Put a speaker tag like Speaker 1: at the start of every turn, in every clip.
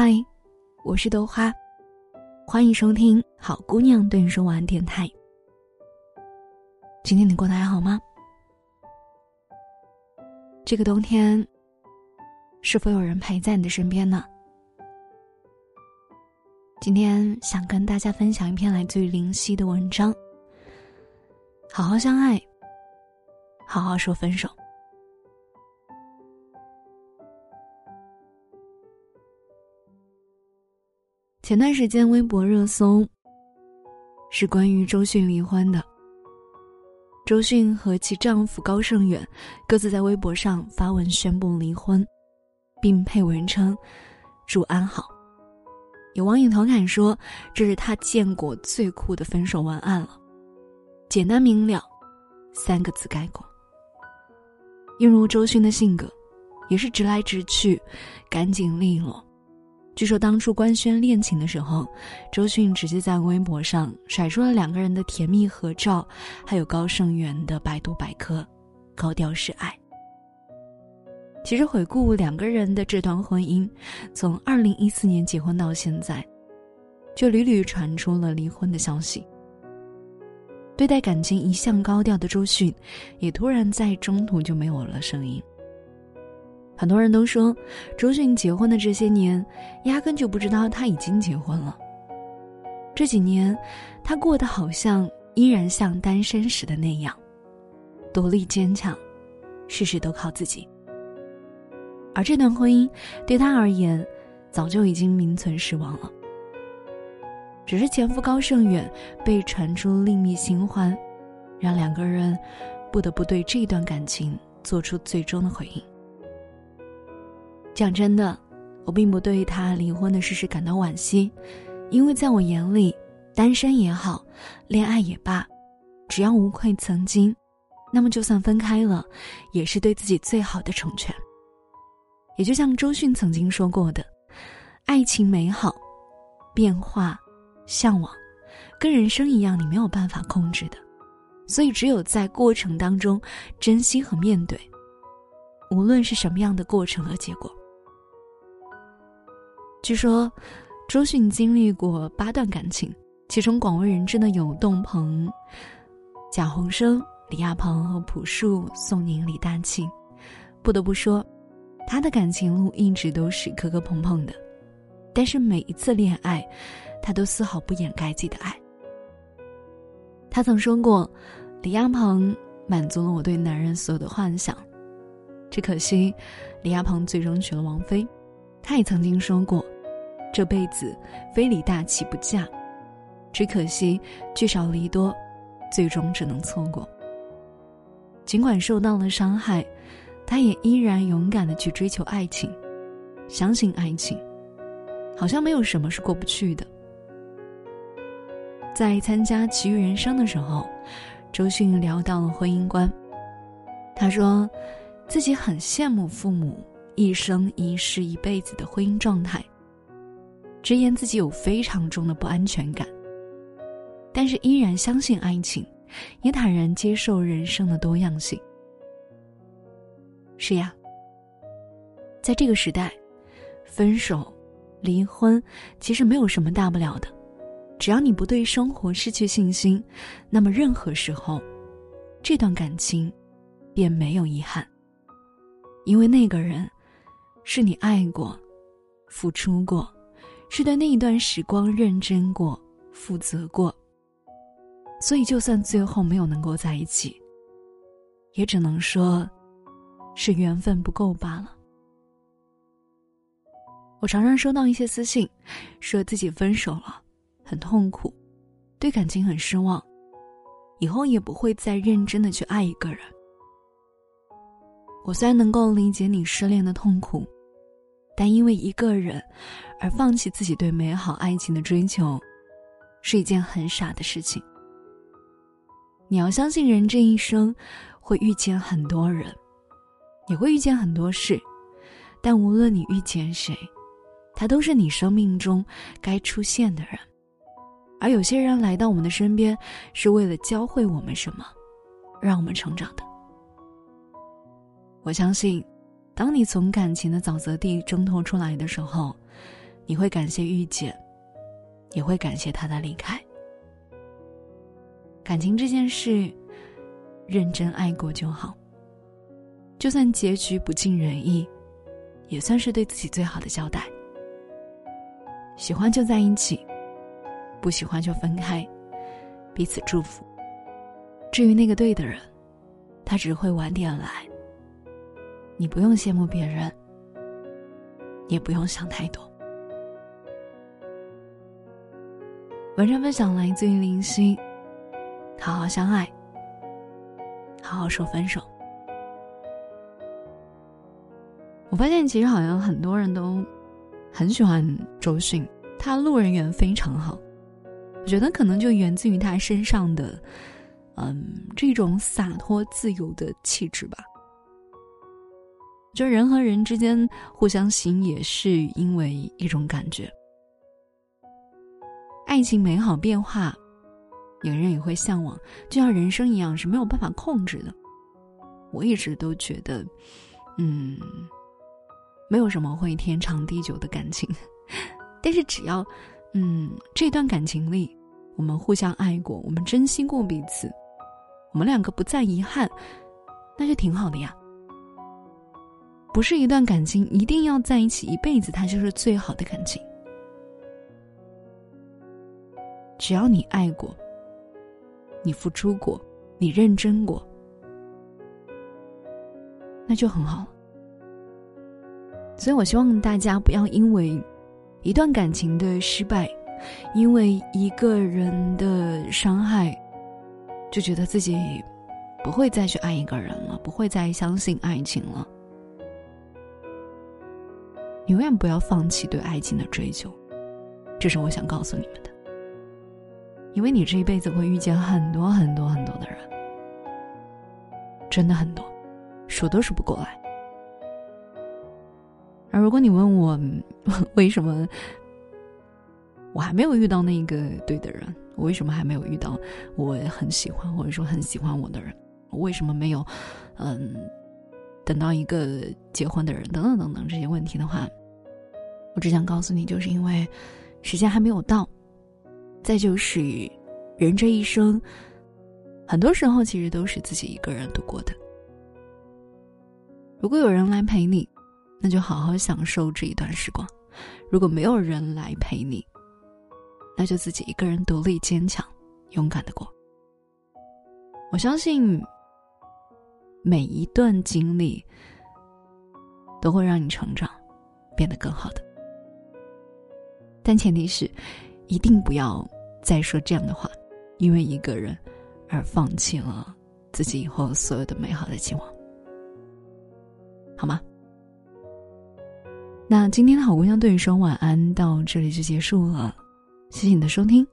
Speaker 1: 嗨，我是豆花，欢迎收听好姑娘对你说晚安电台。今天你过得还好吗？这个冬天，是否有人陪在你的身边呢？今天想跟大家分享一篇来自于林夕的文章。好好相爱，好好说分手。前段时间微博热搜是关于周迅离婚的。周迅和其丈夫高胜远各自在微博上发文宣布离婚，并配文称“祝安好”。有网友调侃说：“这是他见过最酷的分手文案了，简单明了，三个字概括。”映入周迅的性格，也是直来直去，干净利落。据说当初官宣恋情的时候，周迅直接在微博上甩出了两个人的甜蜜合照，还有高胜元的百度百科，高调示爱。其实回顾两个人的这段婚姻，从二零一四年结婚到现在，就屡屡传出了离婚的消息。对待感情一向高调的周迅，也突然在中途就没有了声音。很多人都说，周迅结婚的这些年，压根就不知道他已经结婚了。这几年，他过得好像依然像单身时的那样，独立坚强，事事都靠自己。而这段婚姻对她而言，早就已经名存实亡了。只是前夫高胜远被传出另觅新欢，让两个人不得不对这段感情做出最终的回应。讲真的，我并不对他离婚的事实感到惋惜，因为在我眼里，单身也好，恋爱也罢，只要无愧曾经，那么就算分开了，也是对自己最好的成全。也就像周迅曾经说过的，爱情美好，变化，向往，跟人生一样，你没有办法控制的，所以只有在过程当中珍惜和面对，无论是什么样的过程和结果。据说，周迅经历过八段感情，其中广为人知的有窦鹏、贾宏声、李亚鹏和朴树、宋宁、李大庆。不得不说，他的感情路一直都是磕磕碰碰的，但是每一次恋爱，他都丝毫不掩盖自己的爱。他曾说过：“李亚鹏满足了我对男人所有的幻想，只可惜，李亚鹏最终娶了王菲。”他也曾经说过，这辈子非李大齐不嫁，只可惜聚少离多，最终只能错过。尽管受到了伤害，他也依然勇敢的去追求爱情，相信爱情，好像没有什么是过不去的。在参加《奇遇人生》的时候，周迅聊到了婚姻观，他说，自己很羡慕父母。一生一世一辈子的婚姻状态，直言自己有非常重的不安全感，但是依然相信爱情，也坦然接受人生的多样性。是呀，在这个时代，分手、离婚其实没有什么大不了的，只要你不对生活失去信心，那么任何时候，这段感情便没有遗憾，因为那个人。是你爱过，付出过，是对那一段时光认真过、负责过。所以，就算最后没有能够在一起，也只能说，是缘分不够罢了。我常常收到一些私信，说自己分手了，很痛苦，对感情很失望，以后也不会再认真的去爱一个人。我虽然能够理解你失恋的痛苦。但因为一个人，而放弃自己对美好爱情的追求，是一件很傻的事情。你要相信，人这一生会遇见很多人，也会遇见很多事，但无论你遇见谁，他都是你生命中该出现的人。而有些人来到我们的身边，是为了教会我们什么，让我们成长的。我相信。当你从感情的沼泽地挣脱出来的时候，你会感谢遇见，也会感谢他的离开。感情这件事，认真爱过就好。就算结局不尽人意，也算是对自己最好的交代。喜欢就在一起，不喜欢就分开，彼此祝福。至于那个对的人，他只会晚点来。你不用羡慕别人，也不用想太多。文章分享来自于林夕。好好相爱，好好说分手。我发现其实好像很多人都很喜欢周迅，他路人缘非常好。我觉得可能就源自于他身上的，嗯，这种洒脱自由的气质吧。就人和人之间互相吸引，也是因为一种感觉，爱情美好变化。有人也会向往，就像人生一样是没有办法控制的。我一直都觉得，嗯，没有什么会天长地久的感情。但是只要，嗯，这段感情里，我们互相爱过，我们珍惜过彼此，我们两个不再遗憾，那就挺好的呀。不是一段感情一定要在一起一辈子，它就是最好的感情。只要你爱过。你付出过，你认真过，那就很好。所以我希望大家不要因为一段感情的失败，因为一个人的伤害，就觉得自己不会再去爱一个人了，不会再相信爱情了。永远不要放弃对爱情的追求，这是我想告诉你们的。因为你这一辈子会遇见很多很多很多的人，真的很多，数都数不过来。而如果你问我 为什么我还没有遇到那个对的人，我为什么还没有遇到我很喜欢或者说很喜欢我的人，我为什么没有嗯等到一个结婚的人等等等等这些问题的话，我只想告诉你，就是因为时间还没有到。再就是，人这一生，很多时候其实都是自己一个人度过的。如果有人来陪你，那就好好享受这一段时光；如果没有人来陪你，那就自己一个人独立坚强、勇敢的过。我相信，每一段经历都会让你成长，变得更好的。但前提是。一定不要再说这样的话，因为一个人而放弃了自己以后所有的美好的期望，好吗？那今天的好姑娘对你说晚安到这里就结束了，谢谢你的收听。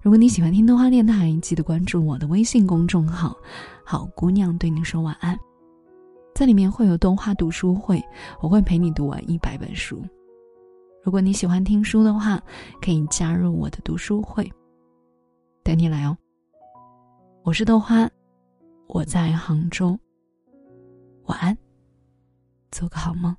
Speaker 1: 如果你喜欢听动画电台，记得关注我的微信公众号“好姑娘对你说晚安”，在里面会有动画读书会，我会陪你读完一百本书。如果你喜欢听书的话，可以加入我的读书会，等你来哦。我是豆花，我在杭州，晚安，做个好梦。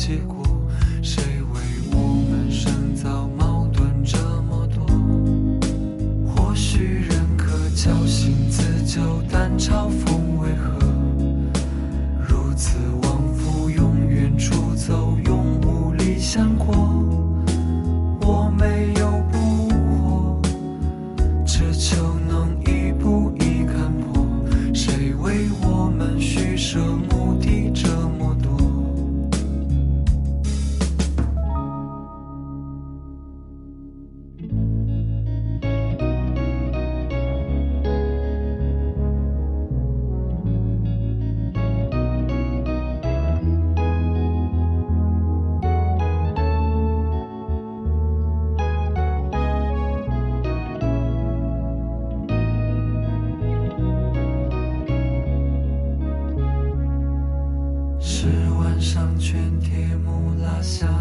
Speaker 2: te myself